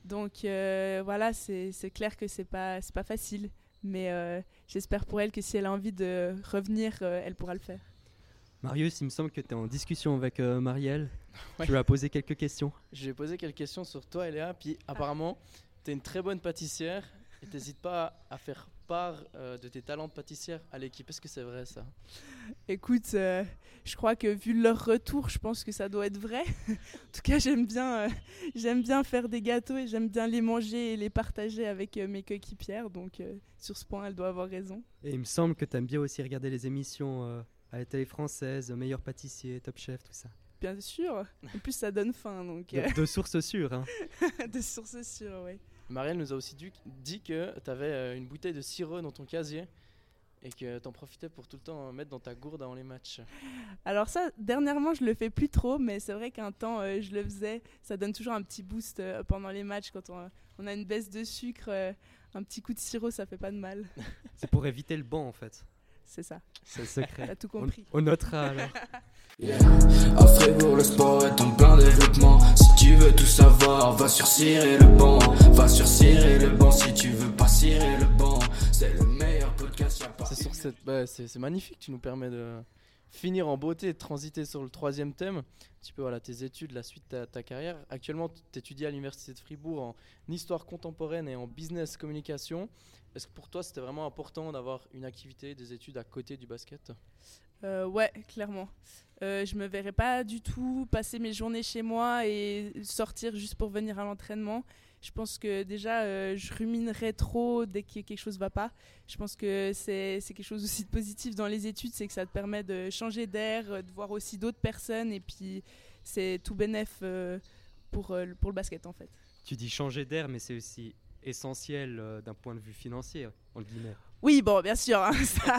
Donc voilà, c'est clair que c'est pas, c'est pas facile. Mais j'espère pour elle que si elle a envie de revenir, elle pourra le faire. Marius, il me semble que tu es en discussion avec Marielle. *laughs* Tu lui as posé quelques questions. Je lui ai posé quelques questions sur toi, Eléa. Puis apparemment, tu es une très bonne pâtissière. Et n'hésite pas à faire part euh, de tes talents de pâtissière à l'équipe. Est-ce que c'est vrai ça? Écoute, euh, je crois que vu leur retour, je pense que ça doit être vrai. *laughs* en tout cas, j'aime bien, euh, j'aime bien faire des gâteaux et j'aime bien les manger et les partager avec mes coéquipières. Donc sur ce point, elle doit avoir raison. Et il me semble que tu aimes bien aussi regarder les émissions à la télé française, Meilleur pâtissier, Top Chef, tout ça. Bien sûr. En plus, ça donne faim. Donc, de, euh. sources sûres. Hein. *laughs* de sources sûres, oui. Marielle nous a aussi dit que tu avais euh, une bouteille de sirop dans ton casier et que tu en profitais pour tout le temps mettre dans ta gourde avant les matchs. Alors ça, dernièrement, je le fais plus trop, mais c'est vrai qu'un temps, euh, je le faisais. Ça donne toujours un petit boost pendant les matchs quand on, a une baisse de sucre. un petit coup de sirop, ça fait pas de mal. *laughs* c'est pour éviter le banc, en fait. C'est ça. C'est secret. T'as tout compris. On, notera alors. *laughs* À Fribourg, le sport est en plein développement. Si tu veux tout savoir, va sur le banc. Va sur le banc si tu veux pas cirer le banc. C'est le meilleur podcast. C'est sur cette, bah, c'est magnifique. Tu nous permets de finir en beauté et de transiter sur le troisième thème. Un petit peu voilà, tes études, la suite de ta, carrière. Actuellement, tu étudies à l'Université de Fribourg en histoire contemporaine et en business communication. Est-ce que pour toi, c'était vraiment important d'avoir une activité, des études à côté du basket? Euh, Ouais, clairement. Euh, je me verrais pas du tout passer mes journées chez moi et sortir juste pour venir à l'entraînement. Je pense que déjà, euh, je ruminerais trop dès que quelque chose va pas. Je pense que c'est quelque chose aussi de positif dans les études, c'est que ça te permet de changer d'air, de voir aussi d'autres personnes et puis c'est tout bénef euh, pour, euh, pour le basket en fait. Tu dis changer d'air, mais c'est aussi essentiel euh, d'un point de vue financier, entre guillemets. Oui, bon, bien sûr, hein, *laughs* ça,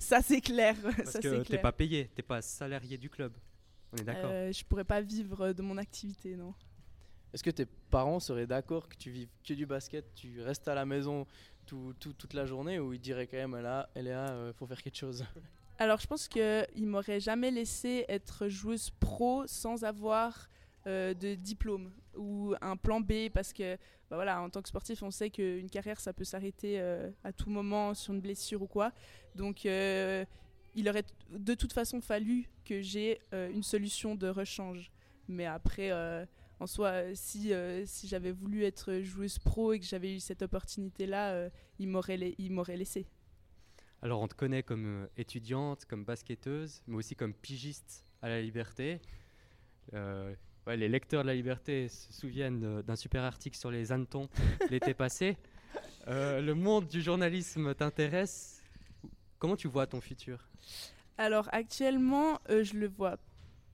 ça c'est clair. Parce ça, que t'es pas payé, t'es pas salarié du club. On est d'accord Euh, je pourrais pas vivre de mon activité, non. Est-ce que tes parents seraient d'accord que tu vives que du basket, tu restes à la maison tout- tout- toute la journée ou ils diraient quand même là, Léa, euh, faut faire quelque chose? Alors, je pense qu'ils m'auraient jamais laissé être joueuse pro sans avoir euh, de diplôme ou un plan B parce que, bah voilà, en tant que sportif, on sait qu'une carrière, ça peut s'arrêter euh, à tout moment sur une blessure ou quoi. Donc, euh, il aurait de toute façon fallu que j'ai une solution de rechange. Mais après, en soi, si, si j'avais voulu être joueuse pro et que j'avais eu cette opportunité-là, ils m'auraient laissé. Alors on te connaît comme étudiante, comme basketteuse, mais aussi comme pigiste à la Liberté. Ouais, les lecteurs de la Liberté se souviennent euh, d'un super article sur les hannetons *laughs* l'été passé. Euh, le monde du journalisme t'intéresse. Comment tu vois ton futur? Alors actuellement, euh, je le vois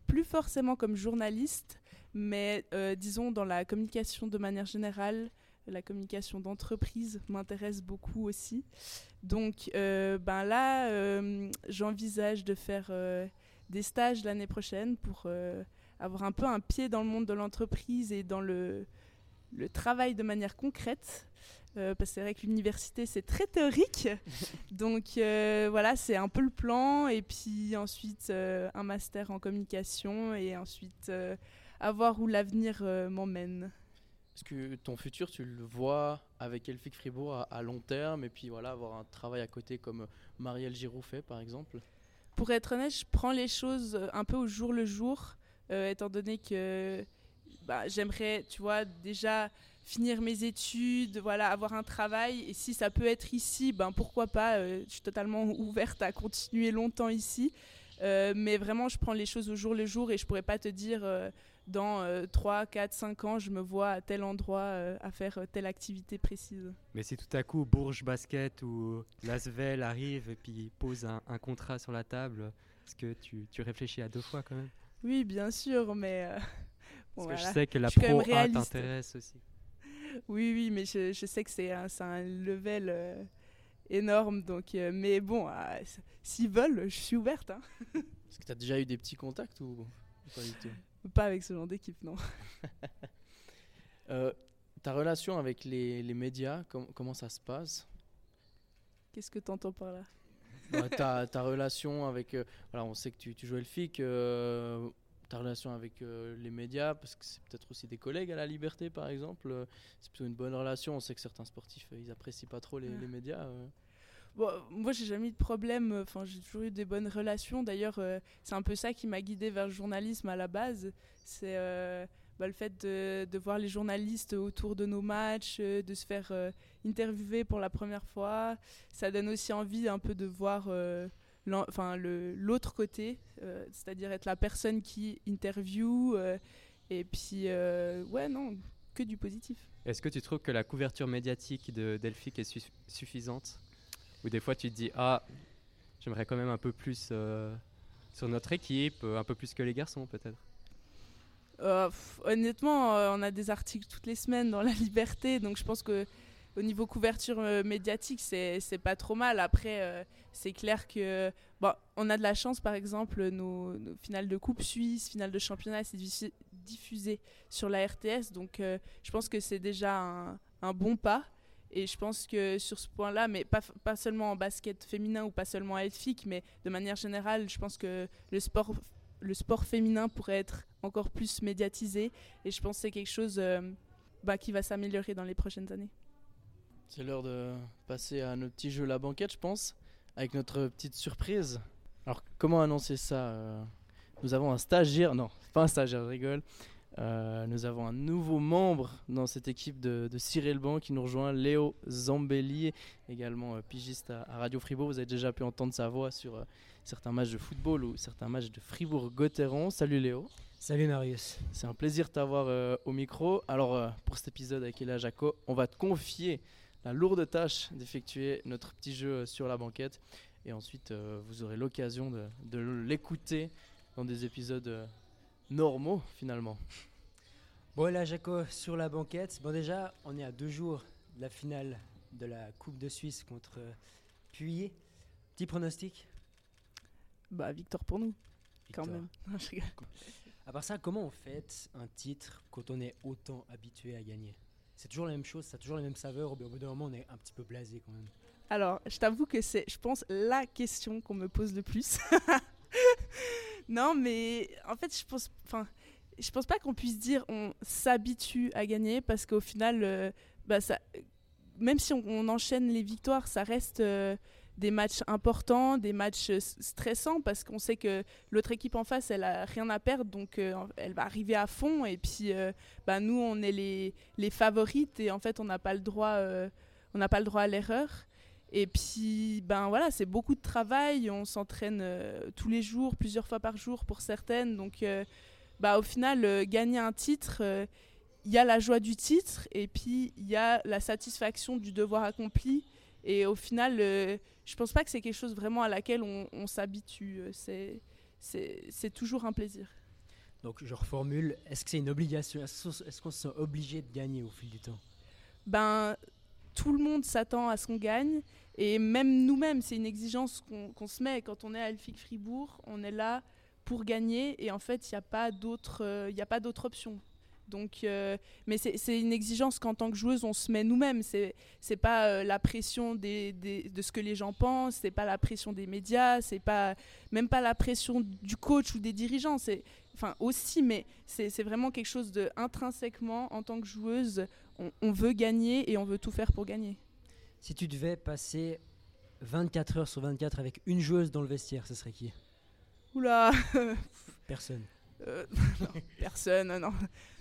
plus forcément comme journaliste, mais euh, disons dans la communication de manière générale, la communication d'entreprise m'intéresse beaucoup aussi. Donc euh, ben là, euh, j'envisage de faire euh, des stages l'année prochaine pour euh, avoir un peu un pied dans le monde de l'entreprise et dans le, le travail de manière concrète. Euh, parce que c'est vrai que l'université c'est très théorique, *laughs* donc euh, voilà c'est un peu le plan et puis ensuite euh, un master en communication et ensuite à voir où l'avenir m'emmène. Est-ce que ton futur, tu le vois avec Elphick Fribourg à, à long terme et puis voilà, avoir un travail à côté comme Marielle Giroud fait par exemple? Pour être honnête, je prends les choses un peu au jour le jour, euh, étant donné que bah, j'aimerais, tu vois, déjà finir mes études, voilà, avoir un travail. Et si ça peut être ici, ben pourquoi pas. euh, je suis totalement *laughs* ouverte à continuer longtemps ici. Euh, mais vraiment, je prends les choses au jour le jour et je pourrais pas te dire dans euh, 3, 4, 5 ans, je me vois à tel endroit à faire telle activité précise. Mais si tout à coup Bourges Basket ou Lasvel arrive et puis pose un, un contrat sur la table, est-ce que tu, tu réfléchis à deux fois quand même? Oui, bien sûr, mais. euh, *laughs* bon, Parce que je sais que la Pro A t'intéresse aussi. Oui, oui, mais je, je sais que c'est un, level euh, énorme. Donc, euh, mais bon, s'ils veulent, je suis ouverte. hein. *laughs* Est-ce que tu as déjà eu des petits contacts ou ou pas du tout? Pas avec ce genre d'équipe, non. *laughs* Euh, Ta relation avec les, les médias, com- comment ça se passe? Qu'est-ce que tu entends par là? Bah, ta, ta relation avec. euh, voilà, on sait que tu, tu joues Elphick. euh, ta relation avec euh, les médias, parce que c'est peut-être aussi des collègues à la Liberté, par exemple. euh, c'est plutôt une bonne relation. On sait que certains sportifs, ils apprécient pas trop les, Ouais. les médias. Bon, moi, j'ai jamais eu de problème. Enfin, j'ai toujours eu des bonnes relations. D'ailleurs, c'est un peu ça qui m'a guidée vers le journalisme à la base. C'est bah, le fait de, de voir les journalistes autour de nos matchs, de se faire interviewer pour la première fois. Ça donne aussi envie un peu de voir euh, enfin, le- l'autre côté, euh, c'est-à-dire être la personne qui interview. euh, et puis, euh, ouais, non, que du positif. Est-ce que tu trouves que la couverture médiatique de Delphic est su- suffisante? Ou des fois tu te dis ah j'aimerais quand même un peu plus sur notre équipe, un peu plus que les garçons peut-être? Honnêtement, on a des articles toutes les semaines dans La Liberté, donc je pense que au niveau couverture euh, médiatique, c'est pas trop mal. Après, euh, c'est clair que bon, on a de la chance, par exemple, nos, finales de Coupe Suisse, finales de championnat, c'est diffu- diffusé sur la RTS, donc euh, je pense que c'est déjà un, bon pas. Et je pense que sur ce point-là, mais pas, pas seulement en basket féminin ou pas seulement à Elphick, mais de manière générale, je pense que le sport le sport féminin pourrait être encore plus médiatisé et je pense que c'est quelque chose bah, qui va s'améliorer dans les prochaines années. C'est l'heure de passer à notre petit jeu La Banquette, je pense, avec notre petite surprise. Alors, comment annoncer ça euh, Nous avons un stagiaire, non, pas un stagiaire, je rigole. Euh, nous avons un nouveau membre dans cette équipe de, de Cyril Ban qui nous rejoint, Léo Zambelli, également euh, pigiste à, à Radio Fribourg. Vous avez déjà pu entendre sa voix sur euh, certains matchs de football ou certains matchs de Fribourg-Gotteron. Salut Léo. Salut Marius. C'est un plaisir de t'avoir au micro. Alors, pour cet épisode avec Elia Jaco, on va te confier la lourde tâche d'effectuer notre petit jeu euh, sur la banquette. Et ensuite, euh, vous aurez l'occasion de, de l'écouter dans des épisodes euh, normaux finalement. Bon, là, Jaco, sur la banquette. Bon, déjà, on est à deux jours de la finale de la Coupe de Suisse contre Puy. Petit pronostic? Bah, victoire pour nous, quand même. Non, je rigole. À part ça, comment on fait un titre quand on est autant habitué à gagner? C'est toujours la même chose, ça a toujours les mêmes saveurs, au bout d'un moment, on est un petit peu blasé quand même. Alors, je t'avoue que c'est, je pense, la question qu'on me pose le plus. *laughs* non, mais en fait, je pense, enfin, je pense pas qu'on puisse dire on s'habitue à gagner parce qu'au final, euh, bah, ça, même si on, on enchaîne les victoires, ça reste euh, des matchs importants, des matchs euh, stressants parce qu'on sait que l'autre équipe en face, elle a rien à perdre, donc euh, elle va arriver à fond. Et puis, euh, bah, nous, on est les, favorites et en fait, on n'a pas le droit, on n'a pas le droit à l'erreur. Et puis, ben voilà, c'est beaucoup de travail. On s'entraîne tous les jours, plusieurs fois par jour pour certaines. Donc, bah, au final, gagner un titre, il y a la joie du titre et puis il y a la satisfaction du devoir accompli. Et au final, euh, je pense pas que c'est quelque chose vraiment à laquelle on, on s'habitue. Euh, C'est, toujours un plaisir. Donc, je reformule est-ce que c'est une obligation Est-ce qu'on- se sent obligé de gagner au fil du temps? Ben, tout le monde s'attend à ce qu'on gagne. Et même nous-mêmes, c'est une exigence qu'on se met. Quand on est à Elfic Fribourg, on est là pour gagner. Et en fait, il n'y a pas d'autre euh, il a pas d'autre option. Donc, euh, mais c'est une exigence qu'en tant que joueuse, on se met nous-mêmes. C'est c'est pas euh, la pression des, des- de ce que les gens pensent, c'est pas la pression des médias, c'est pas même pas la pression du coach ou des dirigeants. C'est enfin aussi, mais c'est c'est vraiment quelque chose de intrinsèquement en tant que joueuse on, on veut gagner et on veut tout faire pour gagner. Si tu devais passer 24 heures sur 24 avec une joueuse dans le vestiaire, ce serait qui? Oula, *laughs* Personne. Euh, *laughs* non, personne, non,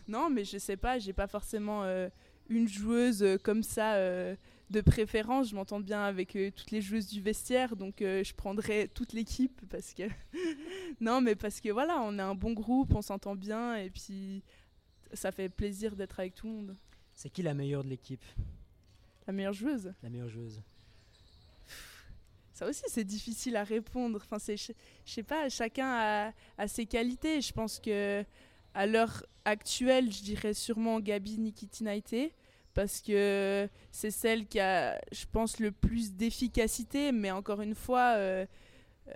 non. Mais je sais pas, j'ai pas forcément euh, une joueuse euh, comme ça euh, de préférence. Je m'entends bien avec euh, toutes les joueuses du vestiaire, donc je prendrais toute l'équipe parce que *laughs* non, mais parce que voilà, on est un bon groupe, on s'entend bien et puis ça fait plaisir d'être avec tout le monde. C'est qui la meilleure de l'équipe? La meilleure joueuse? La meilleure joueuse Ça aussi, c'est difficile à répondre. Enfin, c'est, je je sais pas, chacun a, a ses qualités. Je pense que à l'heure actuelle, je dirais sûrement Gabi Nikitinaité parce que c'est celle qui a, je pense, le plus d'efficacité. Mais encore une fois, euh,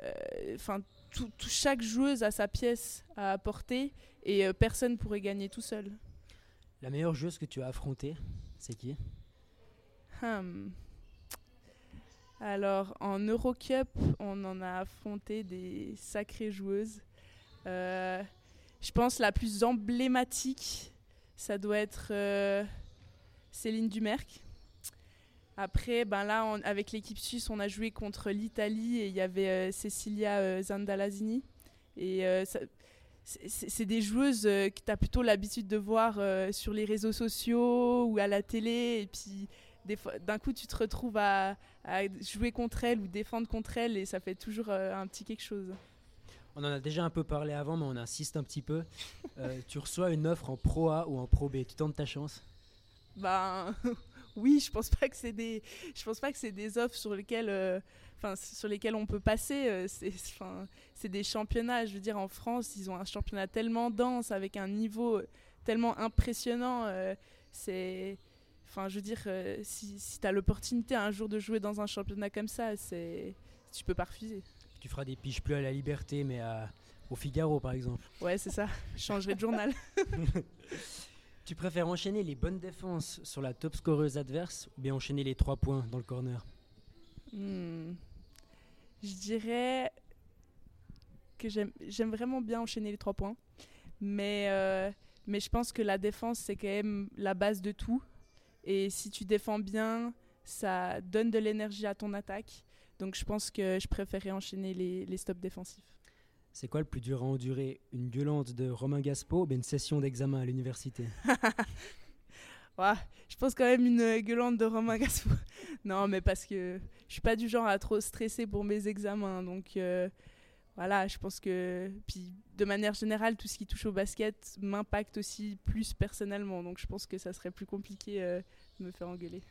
euh, tout, tout- chaque joueuse a sa pièce à apporter et euh, personne pourrait gagner tout seul. La meilleure joueuse que tu as affrontée, c'est qui? Hum. Alors, en Eurocup, on en a affronté des sacrées joueuses. Je pense la plus emblématique, ça doit être euh, Céline Dumerc. Après, ben là, avec l'équipe suisse, on a joué contre l'Italie et il y avait euh, Cecilia euh, Zandalazini. Et euh, c'est- des joueuses euh, que tu as plutôt l'habitude de voir sur les réseaux sociaux ou à la télé. Et puis, d'un coup, tu te retrouves à, jouer contre elles ou défendre contre elles et ça fait toujours un petit quelque chose. On en a déjà un peu parlé avant, mais on insiste un petit peu. Euh, tu reçois une offre en Pro A ou en Pro B. Tu tentes ta chance Ben *laughs* oui, je pense pas que c'est des, je pense pas que c'est des offres sur lesquelles, euh, enfin sur lesquelles on peut passer. euh, c'est, *laughs* des championnats. Je veux dire, en France, ils ont un championnat tellement dense avec un niveau tellement impressionnant. c'est, enfin, je veux dire, si, si tu as l'opportunité un jour de jouer dans un championnat comme ça, c'est, tu peux pas refuser. Tu feras des piges plus à la Liberté, mais à- au Figaro, par exemple. Ouais, c'est ça. Je changerai de journal. *laughs* *laughs* Tu préfères enchaîner les bonnes défenses sur la top scoreuse adverse ou bien enchaîner les trois points dans le corner? Hmm. Je dirais que j'aime vraiment bien enchaîner les trois points. Mais, euh, mais je pense que la défense, c'est quand même la base de tout. Et si tu défends bien, ça donne de l'énergie à ton attaque. Donc je pense que je préférais enchaîner les, les stops défensifs. C'est quoi le plus dur à endurer? Une gueulante de Romain Gaspo ou une session d'examen à l'université? *laughs* Ouais, je pense quand même une gueulante de Romain Gaspo. *laughs* non, mais parce que je suis pas du genre à trop stresser pour mes examens. Donc euh, voilà, je pense que. Puis de manière générale, tout ce qui touche au basket m'impacte aussi plus personnellement. Donc je pense que ça serait plus compliqué euh, me faire engueuler.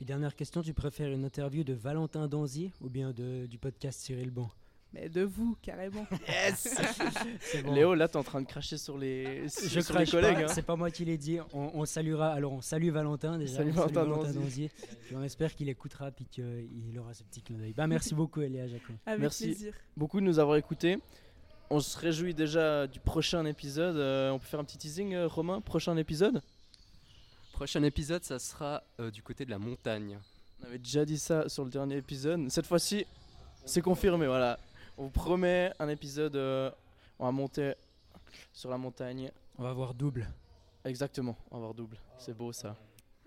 Et dernière question, tu préfères une interview de Valentin Danzy ou bien de, du podcast Cyril Bon? Mais de vous, carrément. *laughs* Yes *laughs* bon. Léo, là, t'es en train de cracher sur les, Je sur les crache collègues. hein. c'est pas moi qui l'ai dit. On, on saluera. Alors on salue Valentin déjà. Salut on Valentin on espère qu'il écoutera puis qu'il aura ce petit clin d'œil. Bah merci beaucoup Eléa Jaco. Avec Merci. plaisir. beaucoup de nous avoir écoutés. On se réjouit déjà du prochain épisode. Euh, on peut faire un petit teasing, euh, Romain? Prochain épisode? Prochain épisode, ça sera euh, du côté de la montagne. On avait déjà dit ça sur le dernier épisode. Cette fois-ci, c'est confirmé. Voilà. On vous promet un épisode. euh, on va monter sur la montagne. On va voir double. Exactement, on va voir double. C'est beau ça.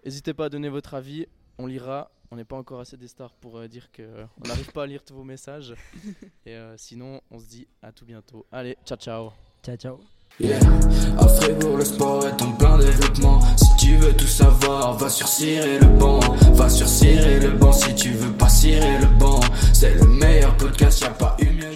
N'hésitez pas à donner votre avis. On lira. On n'est pas encore assez des stars pour euh, dire que on n'arrive pas à lire tous vos messages. *laughs* Et euh, sinon, on se dit à tout bientôt. Allez, ciao ciao. Ciao ciao. Yeah. À Fribourg, le sport est en plein développement. Veux tout savoir, va sur Cirer le banc. Va sur Cirer le banc si tu veux pas cirer le banc. C'est le meilleur podcast, y a pas eu mieux.